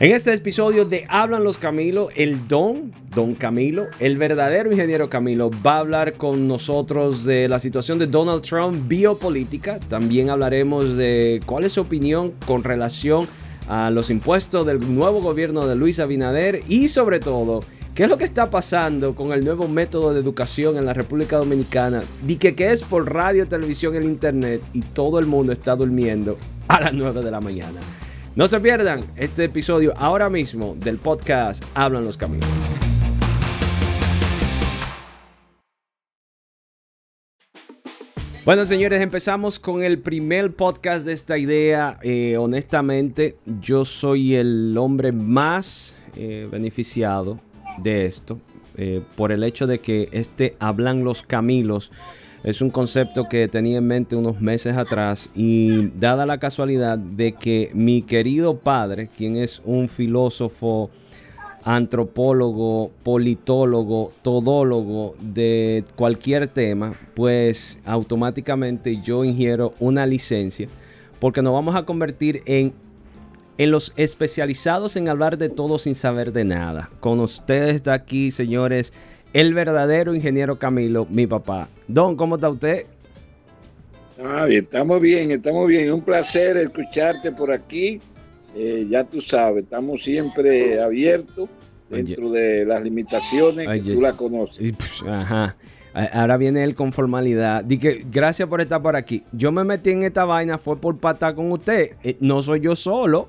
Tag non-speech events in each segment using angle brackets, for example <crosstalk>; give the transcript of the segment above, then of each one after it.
En este episodio de Hablan los Camilo, el Don, Don Camilo, el verdadero ingeniero Camilo, va a hablar con nosotros de la situación de Donald Trump biopolítica. También hablaremos de cuál es su opinión con relación a los impuestos del nuevo gobierno de Luis Abinader y sobre todo, qué es lo que está pasando con el nuevo método de educación en la República Dominicana. Di que, que es por radio, televisión, el internet y todo el mundo está durmiendo a las 9 de la mañana. No se pierdan este episodio ahora mismo del podcast Hablan los Caminos. Bueno, señores, empezamos con el primer podcast de esta idea. Eh, honestamente, yo soy el hombre más eh, beneficiado de esto eh, por el hecho de que este Hablan los Camilos es un concepto que tenía en mente unos meses atrás y dada la casualidad de que mi querido padre, quien es un filósofo, antropólogo, politólogo, todólogo de cualquier tema, pues automáticamente yo ingiero una licencia porque nos vamos a convertir en en los especializados en hablar de todo sin saber de nada. Con ustedes está aquí, señores, el verdadero ingeniero Camilo, mi papá. Don, ¿cómo está usted? Ah, bien, estamos bien, estamos bien. Un placer escucharte por aquí. Eh, ya tú sabes, estamos siempre abiertos dentro de las limitaciones que tú la conoces. ajá. Ahora viene él con formalidad. Dije, gracias por estar por aquí. Yo me metí en esta vaina, fue por patar con usted. Eh, no soy yo solo.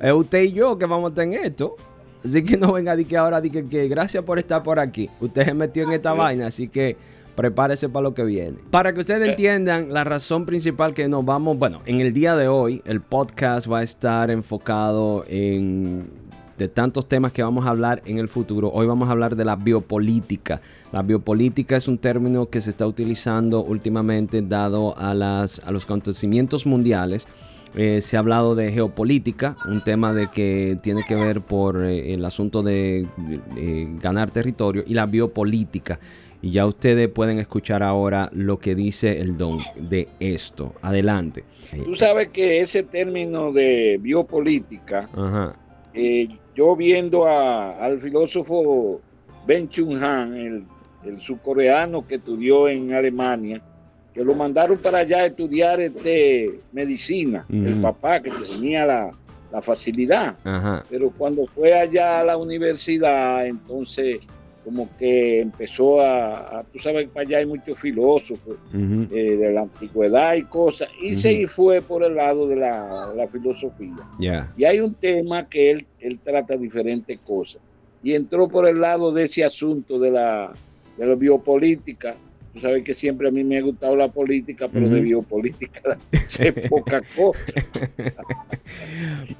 Es usted y yo que vamos a estar en esto. Así que no venga de que ahora di que, gracias por estar por aquí. Usted se metió en esta vaina, así que prepárese para lo que viene. Para que ustedes eh. entiendan la razón principal que nos vamos, bueno, en el día de hoy el podcast va a estar enfocado en de tantos temas que vamos a hablar en el futuro. Hoy vamos a hablar de la biopolítica. La biopolítica es un término que se está utilizando últimamente dado a, las, a los acontecimientos mundiales eh, se ha hablado de geopolítica, un tema de que tiene que ver por eh, el asunto de ganar territorio y la biopolítica. Y ya ustedes pueden escuchar ahora lo que dice el don de esto. Adelante. Tú sabes que ese término de biopolítica, eh, yo viendo al filósofo Ben Chung Han, el, el subcoreano que estudió en Alemania, que lo mandaron para allá a estudiar este, medicina, el papá que tenía la, facilidad. Pero cuando fue allá a la universidad, entonces como que empezó a, tú sabes que para allá hay muchos filósofos eh, de la antigüedad y cosas, y se fue por el lado de la, filosofía. Y hay un tema que él, él trata diferentes cosas, y entró por el lado de ese asunto de la, de la biopolítica, Tú sabes que siempre a mí me ha gustado la política, pero de biopolítica sé <laughs> poca cosa.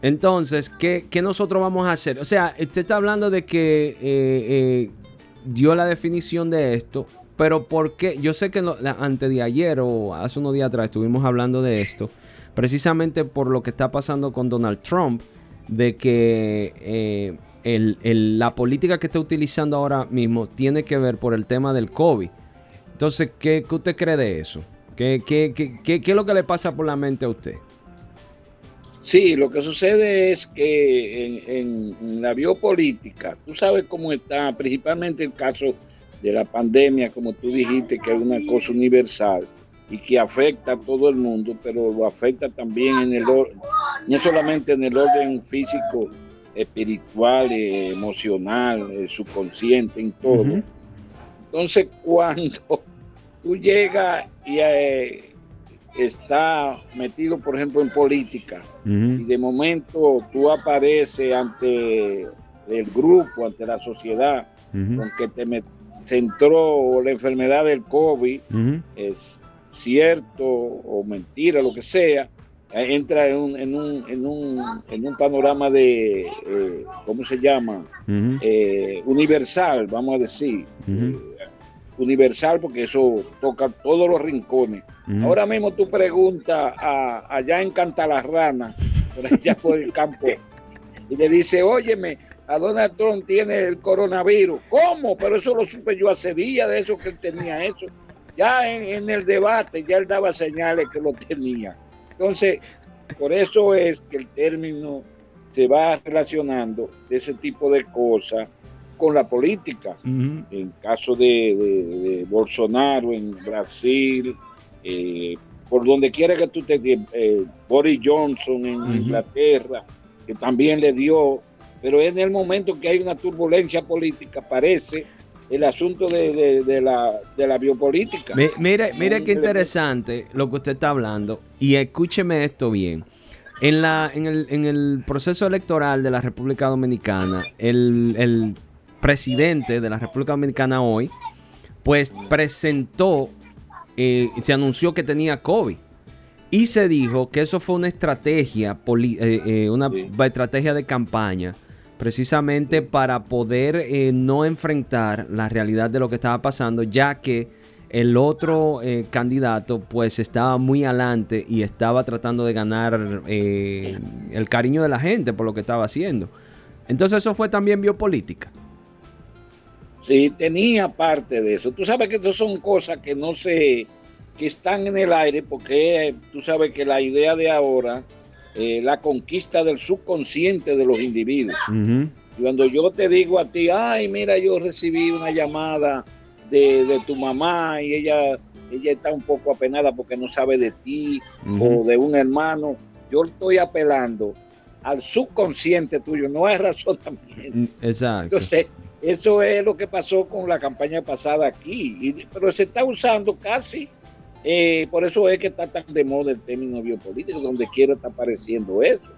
Entonces, ¿qué, nosotros vamos a hacer? O sea, usted está hablando de que eh, eh, dio la definición de esto, pero ¿por qué? Yo sé que antes de ayer o hace unos días atrás estuvimos hablando de esto, precisamente por lo que está pasando con Donald Trump, de que... Eh, la política que está utilizando ahora mismo tiene que ver por el tema del COVID. Entonces, ¿qué, usted cree de eso? ¿Qué, es lo que le pasa por la mente a usted? Sí, lo que sucede es que en, la biopolítica, tú sabes cómo está, principalmente el caso de la pandemia, como tú dijiste, que es una cosa universal y que afecta a todo el mundo, pero lo afecta también en el no solamente en el orden físico, espiritual, emocional, eh, subconsciente, en todo. Entonces, <laughs> cuando tú llegas y eh, está metido, por ejemplo, en política, y de momento tú apareces ante el grupo, ante la sociedad, con que te centró la enfermedad del COVID, es cierto o mentira, lo que sea, entra en un, en un, en un, en un panorama de, eh, ¿cómo se llama? Eh, universal, vamos a decir universal porque eso toca todos los rincones. Ahora mismo tú preguntas allá en Cantalarrana, por allá por el campo, y le dice, óyeme, a Donald Trump tiene el coronavirus. ¿Cómo? Pero eso lo supe yo hace días de eso que él tenía eso. Ya en, en el debate, ya él daba señales que lo tenía. Entonces, por eso es que el término se va relacionando ese tipo de cosas con la política. En caso de, Bolsonaro en Brasil, eh, por donde quiera que tú te... Eh, Boris Johnson en Inglaterra, que también le dio, pero en el momento que hay una turbulencia política, parece el asunto de, la, de la, biopolítica. Mire, mire qué interesante lo que usted está hablando y escúcheme esto bien. En, la, en, el, en el proceso electoral de la República Dominicana, el, el presidente de la República Dominicana hoy, pues presentó, eh, se anunció que tenía COVID. Y se dijo que eso fue una estrategia, eh, eh, una estrategia de campaña precisamente para poder no enfrentar la realidad de lo que estaba pasando, ya que el otro candidato pues estaba muy adelante y estaba tratando de ganar eh, el cariño de la gente por lo que estaba haciendo. Entonces eso fue también biopolítica. Sí, tenía parte de eso. Tú sabes que eso son cosas que no se, que están en el aire porque tú sabes que la idea de ahora eh, la conquista del subconsciente de los individuos. Cuando yo te digo a ti, ay, mira, yo recibí una llamada de, tu mamá y ella, ella está un poco apenada porque no sabe de ti o de un hermano, yo estoy apelando al subconsciente tuyo, no hay razonamiento. Mm, exacto. Entonces, eso es lo que pasó con la campaña pasada aquí, pero se está usando casi eh, por eso es que está tan de moda el término biopolítico, donde quiera está apareciendo eso.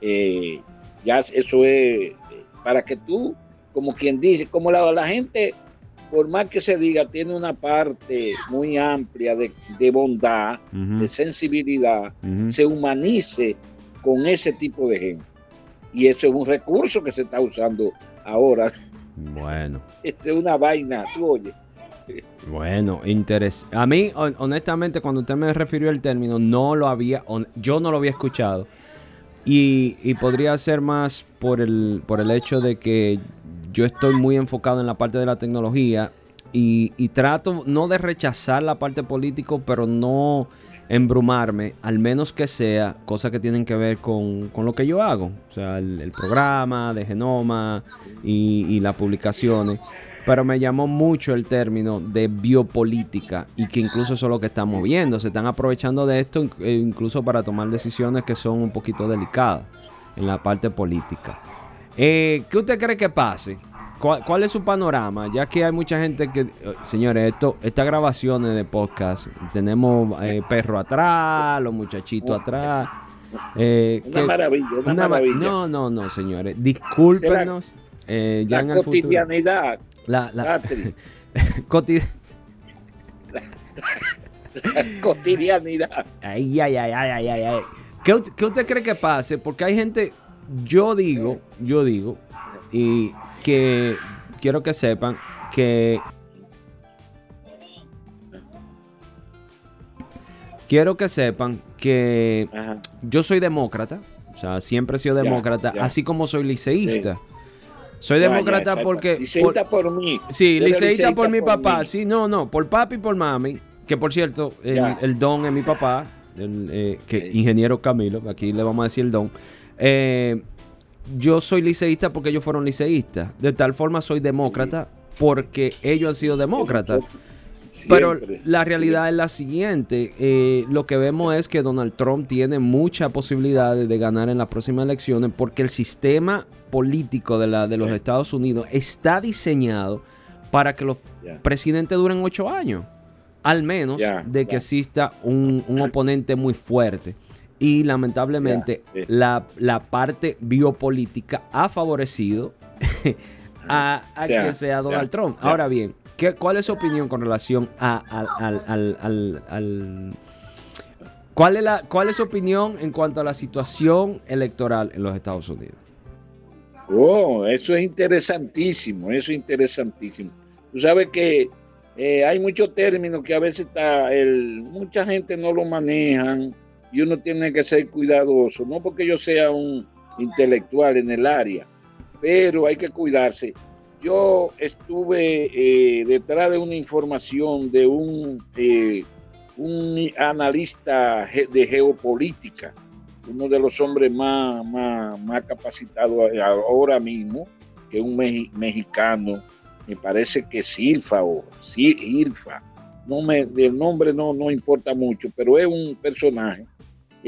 Eh, ya eso es eh, para que tú, como quien dice, como la, gente, por más que se diga, tiene una parte muy amplia de, bondad, de sensibilidad, se humanice con ese tipo de gente. Y eso es un recurso que se está usando ahora. Bueno. <laughs> es una vaina, tú oyes bueno. A mí, honestamente, cuando usted me refirió el término, no lo había, yo no lo había escuchado. Y, podría ser más por el, por el hecho de que yo estoy muy enfocado en la parte de la tecnología y, y trato no de rechazar la parte política, pero no embrumarme, al menos que sea cosas que tienen que ver con, lo que yo hago. O sea, el, programa de genoma y, y las publicaciones pero me llamó mucho el término de biopolítica y que incluso eso es lo que estamos viendo. Se están aprovechando de esto eh, incluso para tomar decisiones que son un poquito delicadas en la parte política. Eh, ¿Qué usted cree que pase? ¿Cuál, es su panorama? Ya que hay mucha gente que, eh, señores, esto, estas grabaciones de podcast, tenemos perro atrás, los muchachitos atrás. una maravilla, una, maravilla. No, no, no, señores, discúlpenos. ya la cotidianidad. La, <laughs> la, cotidianidad. Ay, ay, ay, ay, ay, ay. ¿Qué, usted cree que pase? Porque hay gente, yo digo, yo digo, y que quiero que sepan que quiero que sepan que yo soy demócrata, o sea, siempre he sido demócrata, así como soy liceísta. Soy demócrata porque. Liceísta por, mí. Sí, liceísta por mi papá. Sí, no, no, por papi y por mami. Que por cierto, el, don es mi papá, el, eh, que ingeniero Camilo, aquí le vamos a decir el don. Eh, yo soy liceísta porque ellos fueron liceístas. De tal forma soy demócrata porque ellos han sido demócratas. Pero la realidad es la siguiente. Eh, lo que vemos es que Donald Trump tiene mucha posibilidad de ganar en las próximas elecciones porque el sistema político de, la, de los Estados Unidos está diseñado para que los presidentes duren ocho años. Al menos de que exista un, oponente muy fuerte. Y lamentablemente la, parte biopolítica ha favorecido <laughs> a, que sea Donald Trump. Ahora bien, ¿Cuál es su opinión con relación a, al, ¿cuál, es la, ¿Cuál es su opinión en cuanto a la situación electoral en los Estados Unidos? Oh, eso es interesantísimo, eso es interesantísimo. Tú sabes que eh, hay muchos términos que a veces está el, mucha gente no lo manejan y uno tiene que ser cuidadoso, no porque yo sea un intelectual en el área, pero hay que cuidarse yo estuve eh, detrás de una información de un, eh, un analista de geopolítica uno de los hombres más, más, capacitados ahora mismo, que es un mexicano, me parece que Silfa o Silfa, no me, el nombre no, no importa mucho, pero es un personaje.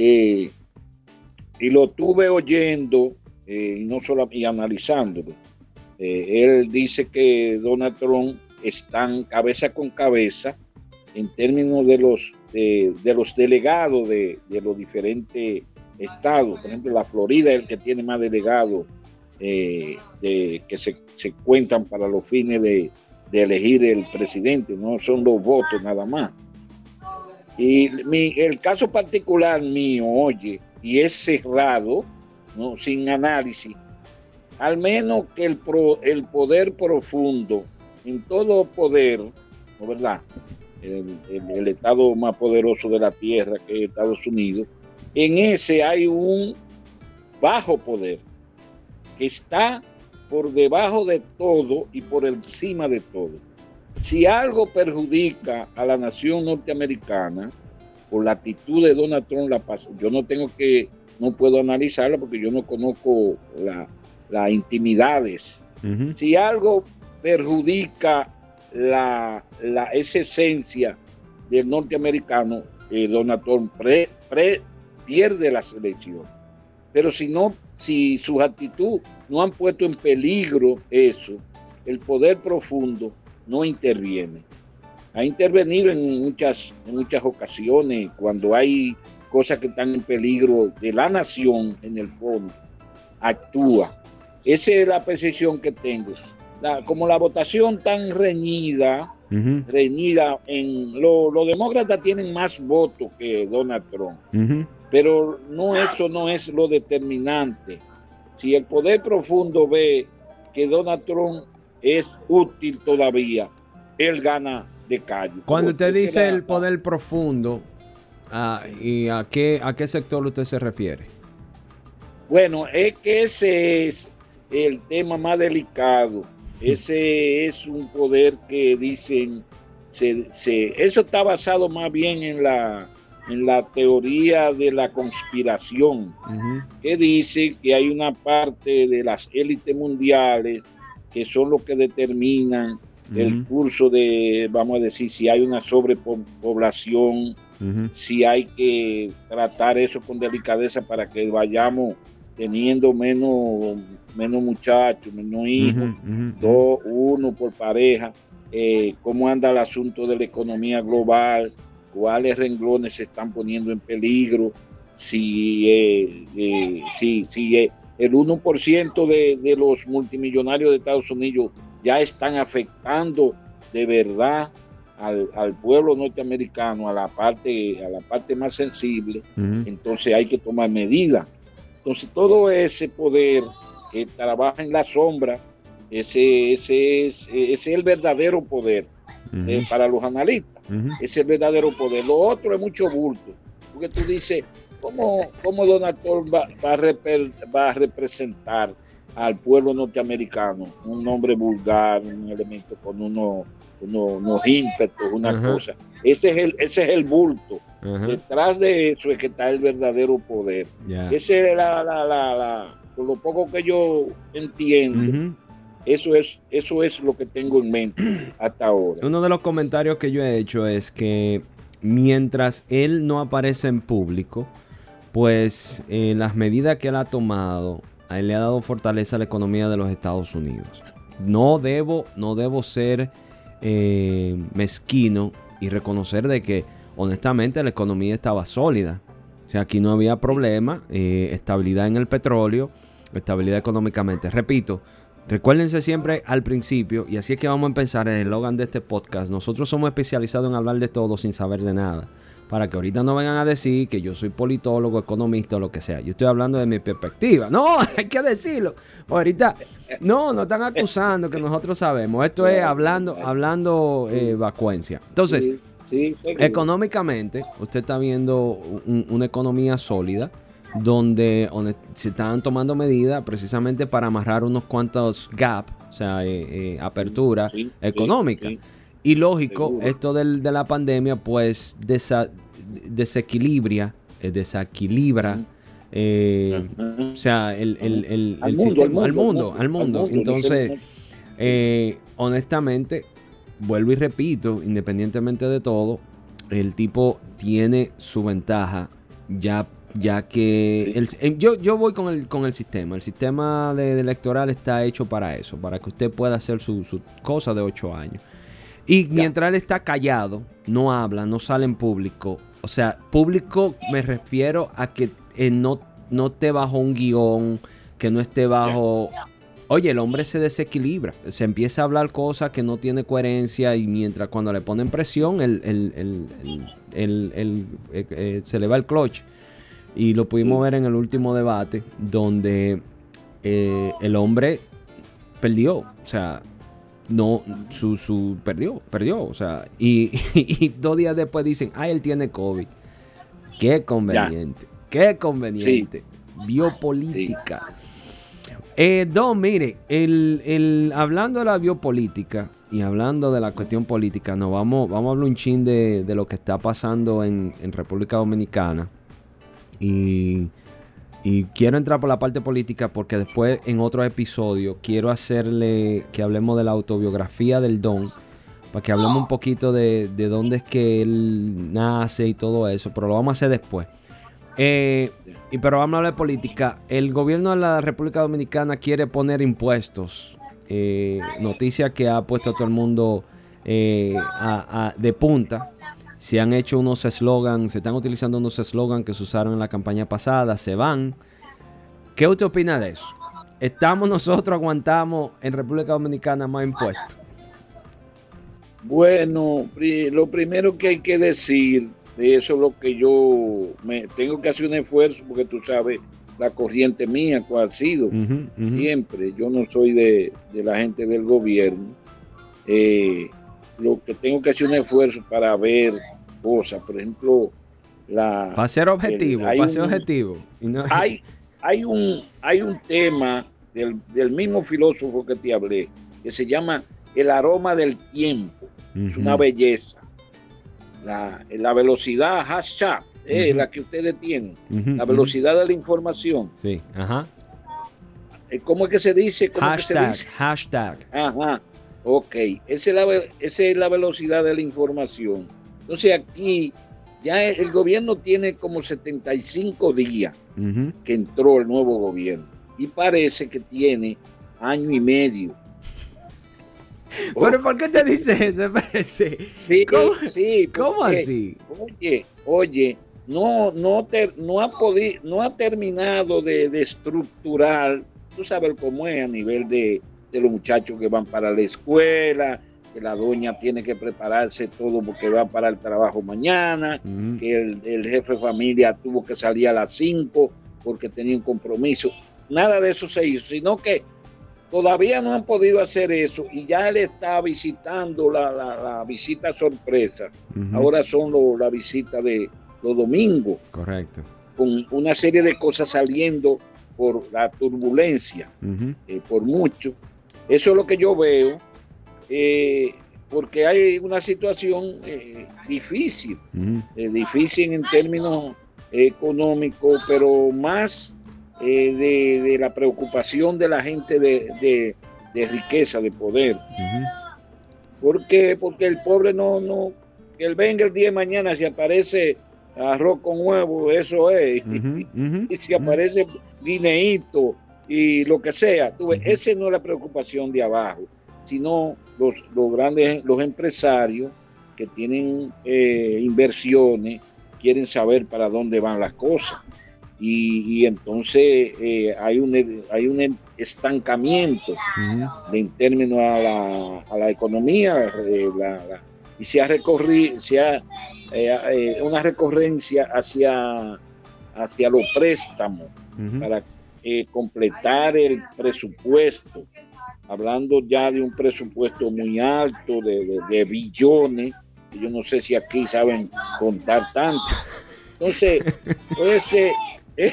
Eh, y lo tuve oyendo eh, y no solo y analizándolo. Eh, él dice que Donald Trump están cabeza con cabeza en términos de los, de, los delegados de, los diferentes estados. Por ejemplo, la Florida es el que tiene más delegados de, que se, se, cuentan para los fines de, de elegir el presidente, no son los votos nada más. Y el caso particular mío, oye, y es cerrado, ¿no? sin análisis, al menos que el, el poder profundo, en todo poder, ¿no verdad? El, el, estado más poderoso de la tierra que es Estados Unidos, en ese hay un bajo poder que está por debajo de todo y por encima de todo. Si algo perjudica a la nación norteamericana por la actitud de Donald Trump, la yo no tengo que, no puedo analizarla porque yo no conozco las intimidades. Si algo perjudica la, esa esencia del norteamericano, eh, Donald Trump pierde la selección. Pero si no, si su actitud no han puesto en peligro eso, el poder profundo no interviene. Ha intervenido en muchas, en muchas ocasiones cuando hay cosas que están en peligro de la nación en el fondo. Actúa. Esa es la percepción que tengo. como la votación tan reñida, reñida en los demócratas tienen más votos que Donald Trump. Pero no eso no es lo determinante. Si el poder profundo ve que Donald Trump es útil todavía, él gana de calle. Cuando usted dice el poder profundo, ah, ¿y a qué, a qué sector usted se refiere? Bueno, es que ese es el tema más delicado. Ese es un poder que dicen, se, eso está basado más bien en la en la teoría de la conspiración, que dice que hay una parte de las élites mundiales que son los que determinan el curso de, vamos a decir, si hay una sobrepoblación, si hay que tratar eso con delicadeza para que vayamos teniendo menos, menos muchachos, menos hijos, dos, uno por pareja, eh, cómo anda el asunto de la economía global, cuáles renglones se están poniendo en peligro, si, eh, eh, si, si eh, el 1% de, de los multimillonarios de Estados Unidos ya están afectando de verdad al, pueblo norteamericano, a la parte, a la parte más sensible, entonces hay que tomar medidas. Entonces todo ese poder que trabaja en la sombra, ese, ese, es, ese es el verdadero poder para los analistas. Ese es el verdadero poder. Lo otro es mucho bulto. Porque tú dices, ¿cómo, cómo Donald Trump va, a representar al pueblo norteamericano? Un hombre vulgar, un elemento con uno, unos ímpetos, una cosa. Ese es el, ese es el bulto. Detrás de eso es que está el verdadero poder. Ese es la, la, la, por lo poco que yo entiendo. Eso es, eso es lo que tengo en mente <clears throat> hasta ahora. Uno de los comentarios que yo he hecho es que mientras él no aparece en público, pues las medidas que él ha tomado, él le ha dado fortaleza a la economía de los Estados Unidos. No debo, no debo ser eh, mezquino y reconocer de que honestamente la economía estaba sólida. O sea, aquí no había problema, eh, estabilidad en el petróleo, estabilidad económicamente. Repito, Recuérdense siempre al principio, y así es que vamos a empezar el eslogan de este podcast. Nosotros somos especializados en hablar de todo sin saber de nada. Para que ahorita no vengan a decir que yo soy politólogo, economista o lo que sea. Yo estoy hablando de mi perspectiva. No, <laughs> hay que decirlo. Ahorita, no, nos están acusando que nosotros sabemos. Esto es hablando, hablando eh, vacuencia. Entonces, económicamente, usted está viendo una economía sólida donde, se estaban tomando medidas precisamente para amarrar unos cuantos gaps, o sea, eh, eh, apertura económica. y lógico, esto del, de la pandemia pues desequilibra, eh, desequilibra Eh, o sea, el, el, al, mundo, al, mundo, al mundo, Entonces, eh, honestamente, vuelvo y repito, independientemente de todo, el tipo tiene su ventaja ya ya que el, yo, yo voy con el, con el sistema. El sistema de, electoral está hecho para eso, para que usted pueda hacer su, su cosa de ocho años. Y mientras él está callado, no habla, no sale en público. O sea, público me refiero a que eh, no, no esté bajo un guion, que no esté bajo... Oye, el hombre se desequilibra, se empieza a hablar cosas que no tiene coherencia y mientras cuando le ponen presión, el, el, eh, eh, se le va el clutch. Y lo pudimos ver en el último debate, donde el hombre perdió. O sea, no, su, su, perdió, perdió, o sea, <laughs> y, dos días después dicen, ah, él tiene COVID. Qué conveniente, qué conveniente. Biopolítica. Eh, Don, mire, el, hablando de la biopolítica y hablando de la cuestión política, nos vamos, vamos a hablar un chin de, lo que está pasando en, en República Dominicana. Y y quiero entrar por la parte política porque después en otro episodio quiero hacerle que hablemos de la autobiografía del Don. Para que hablemos un poquito de, dónde es que él nace y todo eso. Pero lo vamos a hacer después. Eh, y pero vamos a hablar de política. El gobierno de la República Dominicana quiere poner impuestos. Eh, noticia que ha puesto a todo el mundo eh, de punta. Se han hecho unos eslogans, se están utilizando unos eslogans que se usaron en la campaña pasada, se van. ¿Qué usted opina de eso? ¿Estamos nosotros, aguantamos en República Dominicana más impuestos? Bueno, lo primero que hay que decir, de eso es lo que yo me tengo que hacer un esfuerzo, porque tú sabes la corriente mía, cuál ha sido, siempre. Yo no soy de, la gente del gobierno. Eh, lo que tengo que hacer un esfuerzo para ver cosas, por ejemplo, la... Para ser objetivo, para ser objetivo. Hay, hay, un, hay un tema del, mismo filósofo que te hablé, que se llama el aroma del tiempo. Es una belleza. La, la velocidad hashtag, es la que ustedes tienen, la velocidad de la información. Sí, ajá. Eh, ¿Cómo es que se dice? ¿Cómo hashtag, se dice? Hashtag. Ajá. Ok, esa es, la, esa es la velocidad de la información. Entonces aquí ya el gobierno tiene como 75 días que entró el nuevo gobierno y parece que tiene año y medio. ¿Pero por qué te dice eso? Parece. Sí, ¿Cómo, sí, ¿Cómo así? Oye, oye, no, no, no, ha podido, no ha terminado de, de estructurar, tú sabes cómo es a nivel de, de los muchachos que van para la escuela, que la doña tiene que prepararse todo porque va para el trabajo mañana, que el, jefe de familia tuvo que salir a las 5 porque tenía un compromiso. Nada de eso se hizo, sino que todavía no han podido hacer eso y ya él está visitando la, visita sorpresa. Ahora son la visita de los domingos. Correcto. Con una serie de cosas saliendo por la turbulencia, eh, por mucho. Eso es lo que yo veo, eh, porque hay una situación eh, difícil, eh, difícil en términos económicos, pero más de, la preocupación de la gente de, riqueza, de poder. porque Porque el pobre no, no, que él venga el día de mañana, si aparece arroz con huevo, eso es, <laughs> y si aparece guineíto, y lo que sea. Tú ves, esa no es la preocupación de abajo, sino los, los grandes, los empresarios que tienen eh, inversiones, quieren saber para dónde van las cosas. Y, entonces eh, hay, un, hay un estancamiento en términos a la, a la economía eh, y se ha recorrido, se ha, una recurrencia hacia, hacia los préstamos para eh, completar el presupuesto, hablando ya de un presupuesto muy alto, de, billones, yo no sé si aquí saben contar tanto. Entonces, ese, <laughs>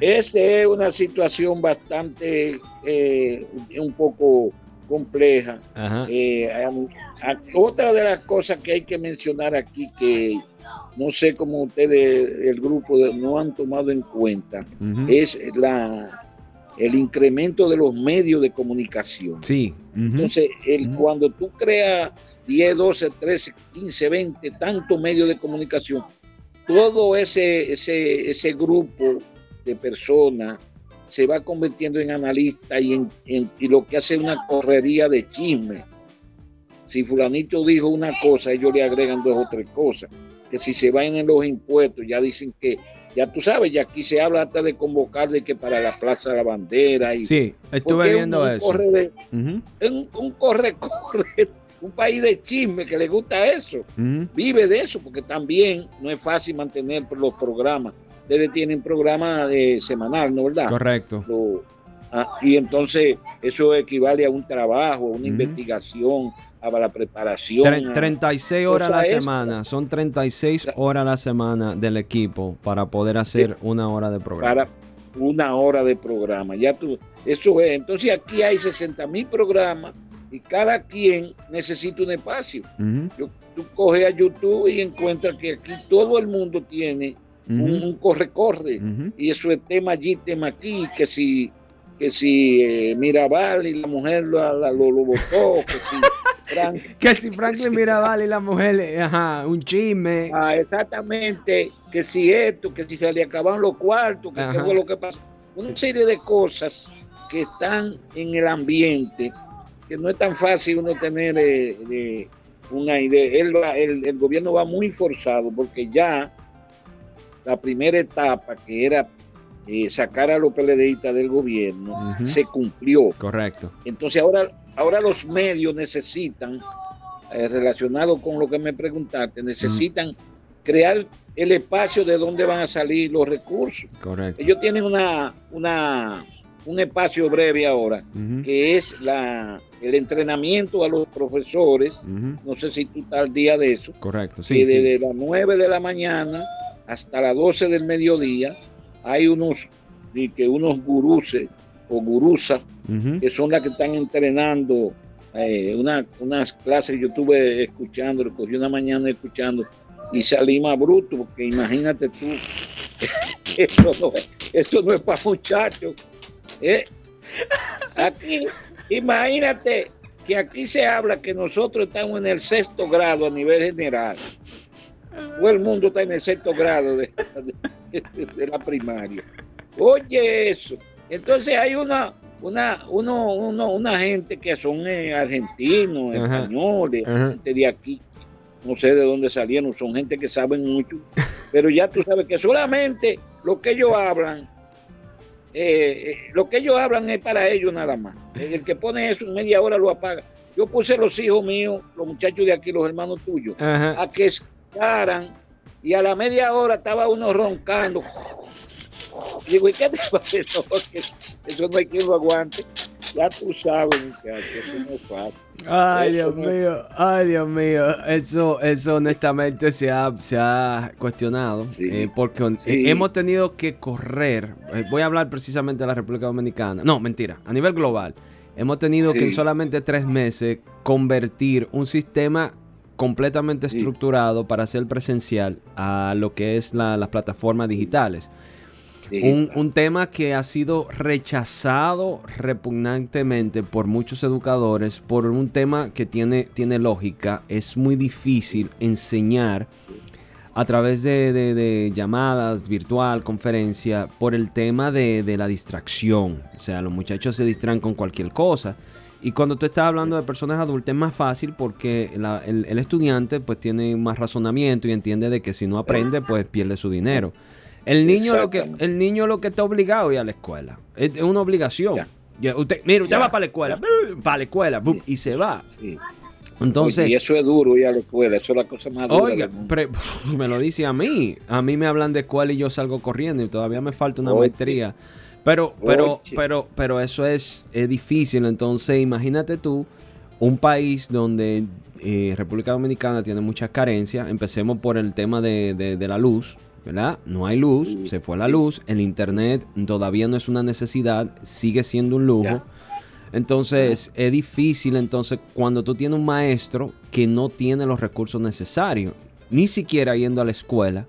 ese es una situación bastante, eh, un poco compleja. Eh, otra de las cosas que hay que mencionar aquí que no sé cómo ustedes, el grupo, no han tomado en cuenta, es la el incremento de los medios de comunicación. Sí. Entonces, el, cuando tú creas 10, 12, 13, 15, 20, tantos medios de comunicación, todo ese, ese, ese grupo de personas se va convirtiendo en analista y, en, y lo que hace una correría de chisme. Si fulanito dijo una cosa, ellos le agregan dos o tres cosas. Que si se van en los impuestos, ya dicen que, ya tú sabes, ya aquí se habla hasta de convocar de que para la Plaza de la Bandera. Y, sí, estuve viendo eso. Corre un, un, corre, <laughs> corre, un país de chisme que le gusta eso. Vive de eso, porque también no es fácil mantener los programas ustedes tienen programa de semanal, ¿no verdad? Correcto. Ah, y entonces eso equivale a un trabajo, a una investigación, a la preparación. 36 horas a la semana, son 36 horas a la semana del equipo para poder hacer una hora de programa. Para una hora de programa, ya tú, eso es. Entonces aquí hay 60 mil programas y cada quien necesita un espacio. tú coges a YouTube y encuentras que aquí todo el mundo tiene un, corre-corre. Y eso es tema allí, tema aquí, que si, que si eh, Mirabal y la mujer lo, lo, votó, que si <laughs> que si Franklin Mirabal y la mujer, ajá, un chisme. Ah, exactamente, que si esto, que si se le acaban los cuartos, que qué fue lo que pasó. Una serie de cosas que están en el ambiente, que no es tan fácil uno tener eh, una idea. El, el, gobierno va muy forzado porque ya la primera etapa, que era eh, sacar a los PLDistas del gobierno, se cumplió. Correcto. Entonces ahora, ahora los medios necesitan, eh, relacionado con lo que me preguntaste, necesitan crear el espacio de donde van a salir los recursos. Correcto. Ellos tienen una, una, un espacio breve ahora, que es la, el entrenamiento a los profesores. No sé si tú estás al día de eso. Correcto, sí. desde las 9 de la mañana hasta las 12 del mediodía hay unos, que unos guruses o gurusas que son las que están entrenando eh, unas clases que yo estuve escuchando, lo cogí una mañana escuchando y salí más bruto, porque imagínate tú, <laughs> esto no es, no es para muchachos. ¿eh? Aquí, imagínate que aquí se habla que nosotros estamos en el sexto grado a nivel general todo el mundo está en el sexto grado de, <laughs> la primaria. Oye eso. Entonces hay una, una, uno, uno, una gente que son eh, argentinos, españoles, gente de aquí, no sé de dónde salieron, son gente que saben mucho, pero ya tú sabes que solamente lo que ellos hablan, eh, eh, lo que ellos hablan es para ellos nada más. El que pone eso en media hora lo apaga. Yo puse los hijos míos, los muchachos de aquí, los hermanos tuyos, a que y a la media hora estaba uno roncando. digo, ¿y qué te <laughs> pasó? Eso no hay quien lo aguante. Ya tú sabes, eso no es fácil. Ay, Dios mío, ay, Dios mío. Eso, eso honestamente se ha, se ha cuestionado. Eh, porque eh, hemos tenido que correr. Eh, voy a hablar precisamente de la República Dominicana. No, mentira, a nivel global. Hemos tenido que en solamente tres meses convertir un sistema completamente estructurado para hacer presencial a lo que es las plataformas digitales. Un, tema que ha sido rechazado repugnantemente por muchos educadores por un tema que tiene, tiene lógica. Es muy difícil enseñar a través de, llamadas, virtual, conferencia, por el tema de, de la distracción. O sea, los muchachos se distraen con cualquier cosa. Y cuando tú estás hablando de personas adultas es más fácil porque el, estudiante pues tiene más razonamiento y entiende de que si no aprende pues pierde su dinero. El niño, lo que, el niño lo que está obligado a ir a la escuela. Es, una obligación. usted, mira, usted va para la escuela, para la escuela, y se va. Entonces, y eso es duro ir a la escuela, eso es la cosa más dura. Oiga, <laughs> me lo dice a mí. A mí me hablan de escuela y yo salgo corriendo y todavía me falta una maestría. Pero, pero, pero, pero eso es, difícil. Entonces, imagínate tú, un país donde eh, República Dominicana tiene muchas carencias. Empecemos por el tema de, la luz. ¿verdad? No hay luz, se fue la luz, el internet todavía no es una necesidad, sigue siendo un lujo. Entonces es difícil, entonces cuando tú tienes un maestro que no tiene los recursos necesarios, ni siquiera yendo a la escuela,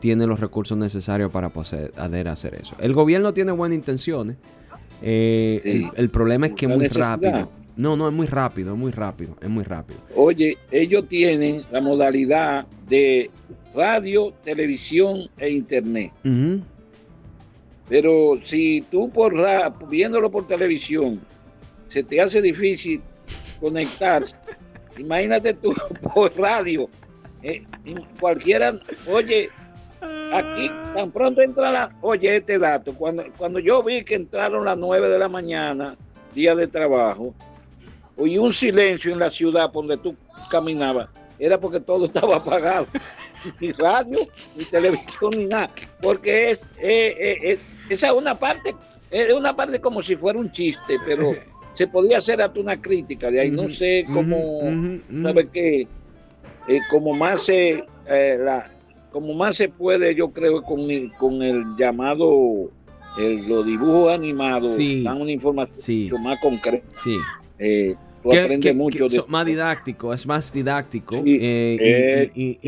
tiene los recursos necesarios para poder hacer eso. El gobierno tiene buenas intenciones. Eh, el, problema es que es muy rápido. No, no, es muy rápido, es muy rápido, es muy rápido. Oye, ellos tienen la modalidad de radio, televisión e internet. Pero si tú por viéndolo por televisión se te hace difícil conectarse, imagínate tú <laughs> por radio. Eh, cualquiera, oye, aquí tan pronto entra la, oye este dato, cuando, cuando yo vi que entraron las 9 de la mañana, día de trabajo, oí un silencio en la ciudad donde tú caminabas, era porque todo <laughs> estaba apagado, ni radio, ni televisión, ni nada, porque es, eh, eh, esa es una parte, es una parte como si fuera un chiste, pero se podía hacer hasta una crítica de ahí, no sé cómo, ¿sabe qué? como más se, la, como más se puede, yo creo, con el, con el llamado, los dibujos animados, dan una información mucho más concreta. Sí. Eh, tú aprendes mucho. de... Más didáctico, es más didáctico. Eh, y,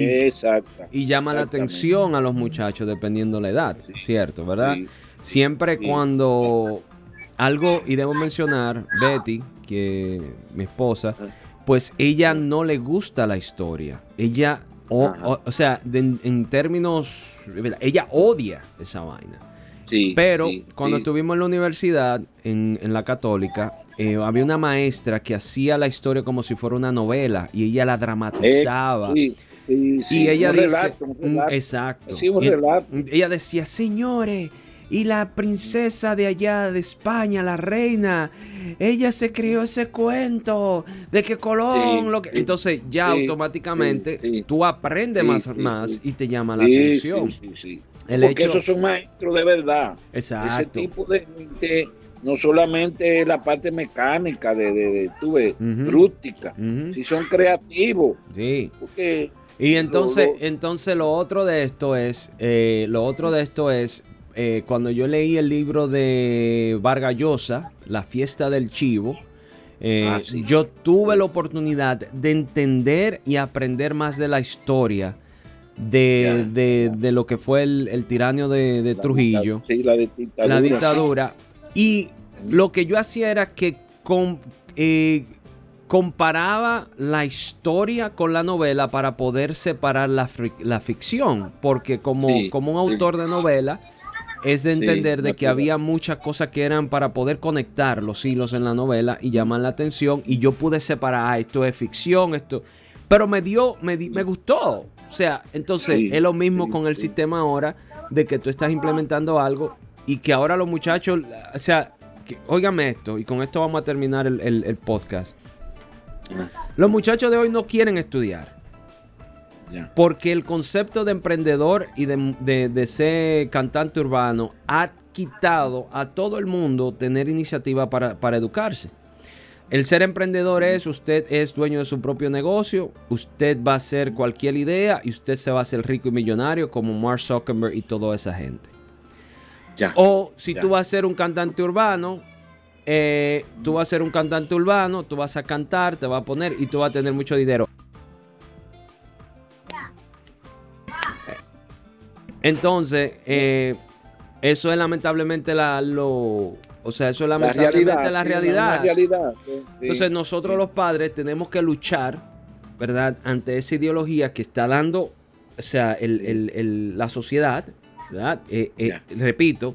y, llama la atención a los muchachos dependiendo la edad, ¿cierto? ¿Verdad? Siempre cuando algo, y debo mencionar, Betty, que mi esposa, pues ella no le gusta la historia. Ella o, o, sea, en términos, ella odia esa vaina. Sí, Pero cuando estuvimos en la universidad, en, la católica, eh, había una maestra que hacía la historia como si fuera una novela y ella la dramatizaba. Eh, y ella dice, exacto. ella decía, señores, y la princesa de allá de España, la reina, ella se crió ese cuento de que Colón lo que... Entonces ya automáticamente tú aprendes más, más y te llama la atención. El Porque esos son maestros de verdad. Exacto. Ese tipo de no solamente la parte mecánica de, de, de rústica, si son creativos. Sí. y entonces, entonces lo otro de esto es, eh, lo otro de esto es eh, cuando yo leí el libro de Vargas Llosa, La fiesta del chivo, eh, ah, yo tuve la oportunidad de entender y aprender más de la historia de, lo que fue el, el tiranio de, Trujillo, la, dictadura, Y lo que yo hacía era que eh, comparaba la historia con la novela para poder separar la, ficción, porque como, como un autor de novela, es de entender de que había muchas cosas que eran para poder conectar los hilos en la novela y llamar la atención y yo pude separar, ah, esto es ficción, esto... Pero me dio, me, me gustó. O sea, entonces es lo mismo con el sistema ahora de que tú estás implementando algo y que ahora los muchachos, o sea, que, óigame esto y con esto vamos a terminar el podcast. Los muchachos de hoy no quieren estudiar. Porque el concepto de emprendedor y de, ser cantante urbano ha quitado a todo el mundo tener iniciativa para, educarse. El ser emprendedor es, usted es dueño de su propio negocio, usted va a hacer cualquier idea y usted se va a hacer rico y millonario como Mark Zuckerberg y toda esa gente. o si tú vas a ser un cantante urbano, eh, tú vas a ser un cantante urbano, tú vas a cantar, te vas a poner y tú vas a tener mucho dinero. Entonces, eh, eso es lamentablemente la, lo, o sea, eso es lamentablemente la realidad. Entonces, nosotros los padres tenemos que luchar, ¿verdad? Ante esa ideología que está dando, o sea, la sociedad, ¿verdad? Eh, eh, repito,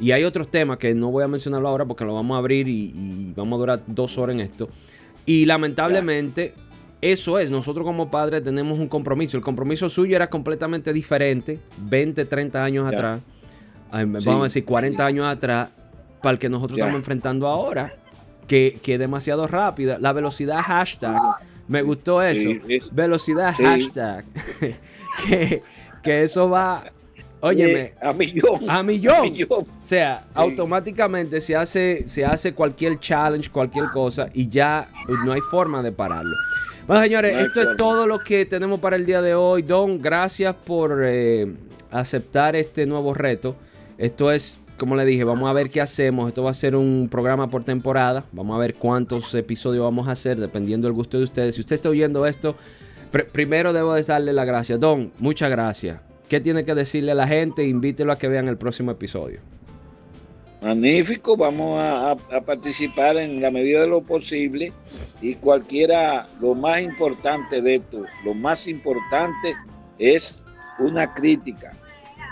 y hay otros temas que no voy a mencionarlo ahora porque lo vamos a abrir y, vamos a durar dos horas en esto. Y lamentablemente... Eso es, nosotros como padres tenemos un compromiso. El compromiso suyo era completamente diferente 20, 30 años atrás. Vamos a decir 40 años atrás para el que nosotros estamos enfrentando ahora, que, es demasiado rápida. La velocidad hashtag, me gustó eso. velocidad hashtag. <laughs> que, que, eso va, óyeme, a millón. A millón. O sea, automáticamente se hace, se hace cualquier challenge, cualquier cosa y ya no hay forma de pararlo. Bueno, señores, esto es todo lo que tenemos para el día de hoy. Don, gracias por eh, aceptar este nuevo reto. Esto es, como le dije, vamos a ver qué hacemos. Esto va a ser un programa por temporada. Vamos a ver cuántos episodios vamos a hacer, dependiendo del gusto de ustedes. Si usted está oyendo esto primero debo de darle las gracias. Don, muchas gracias. ¿Qué tiene que decirle a la gente? Invítelo a que vean el próximo episodio. Magnífico, vamos a, participar en la medida de lo posible y cualquiera, lo más importante de esto, lo más importante es una crítica.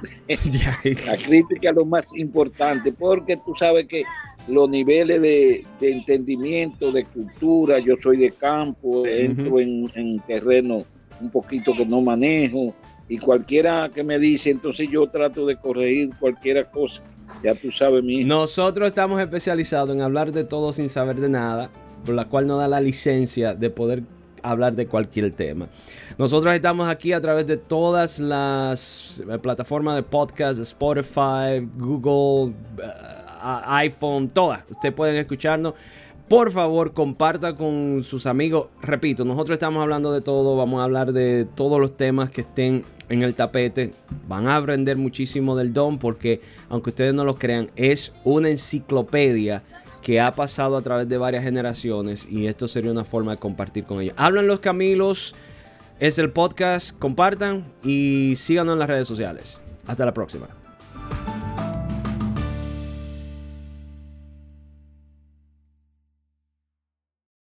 <laughs> la crítica es lo más importante, porque tú sabes que los niveles de, entendimiento, de cultura, yo soy de campo, entro en, en terreno un poquito que no manejo, y cualquiera que me dice, entonces yo trato de corregir cualquier cosa ya tú sabes, mi. Nosotros estamos especializados en hablar de todo sin saber de nada, por la cual nos da la licencia de poder hablar de cualquier tema. Nosotros estamos aquí a través de todas las eh, plataformas de podcast, Spotify, Google, eh, iPhone, todas. Ustedes pueden escucharnos. Por favor, comparta con sus amigos. Repito, nosotros estamos hablando de todo. Vamos a hablar de todos los temas que estén en el tapete. Van a aprender muchísimo del Don porque, aunque ustedes no lo crean, es una enciclopedia que ha pasado a través de varias generaciones y esto sería una forma de compartir con ellos. Hablan los Camilos, es el podcast, compartan y síganos en las redes sociales. Hasta la próxima.